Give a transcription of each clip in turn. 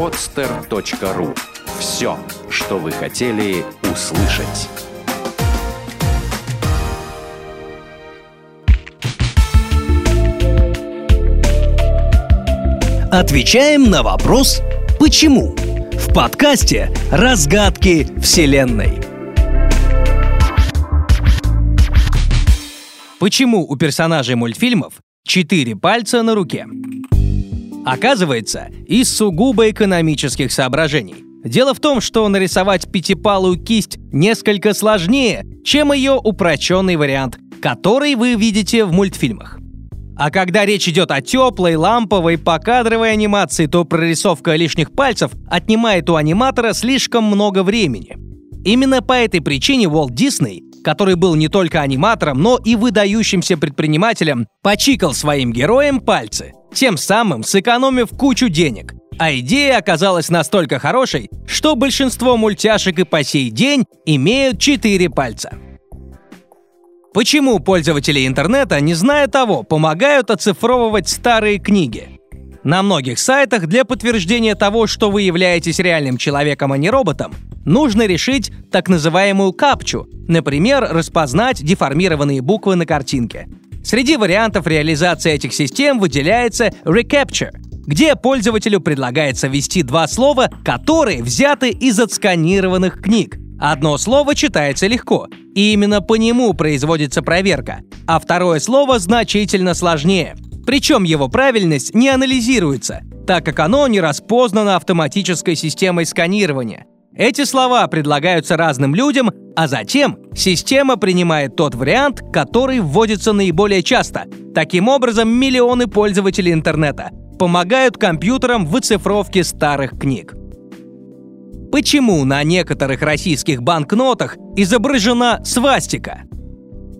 podster.ru. Все, что вы хотели услышать. Отвечаем на вопрос «Почему?» в подкасте «Разгадки Вселенной». Почему у персонажей мультфильмов четыре пальца на руке? Оказывается, из сугубо экономических соображений. Дело в том, что нарисовать пятипалую кисть несколько сложнее, чем ее упрощенный вариант, который вы видите в мультфильмах. А когда речь идет о теплой, ламповой, покадровой анимации, то прорисовка лишних пальцев отнимает у аниматора слишком много времени. Именно по этой причине Уолт Дисней, который был не только аниматором, но и выдающимся предпринимателем, почикал своим героям пальцы, тем самым сэкономив кучу денег. А идея оказалась настолько хорошей, что большинство мультяшек и по сей день имеют четыре пальца. Почему пользователи интернета, не зная того, помогают оцифровывать старые книги? На многих сайтах для подтверждения того, что вы являетесь реальным человеком, а не роботом, нужно решить так называемую капчу, например, распознать деформированные буквы на картинке. Среди вариантов реализации этих систем выделяется Recapture, где пользователю предлагается ввести два слова, которые взяты из отсканированных книг. Одно слово читается легко, и именно по нему производится проверка, а второе слово значительно сложнее. Причем его правильность не анализируется, так как оно не распознано автоматической системой сканирования. Эти слова предлагаются разным людям, а затем система принимает тот вариант, который вводится наиболее часто. Таким образом, миллионы пользователей интернета помогают компьютерам в оцифровке старых книг. Почему на некоторых российских банкнотах изображена свастика?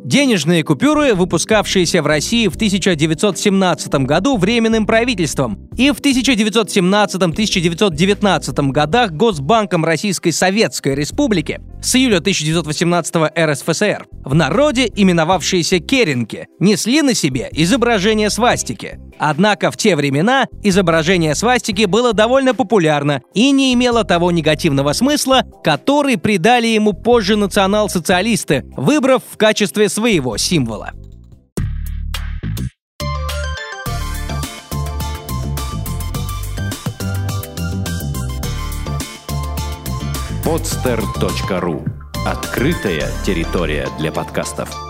Денежные купюры, выпускавшиеся в России в 1917 году Временным правительством и в 1917-1919 годах Госбанком Российской Советской Республики, с июля 1918 РСФСР, в народе именовавшиеся керенки, несли на себе изображение свастики. Однако в те времена изображение свастики было довольно популярно и не имело того негативного смысла, который придали ему позже национал-социалисты, выбрав в качестве своего символа. podster.ru Открытая территория для подкастов.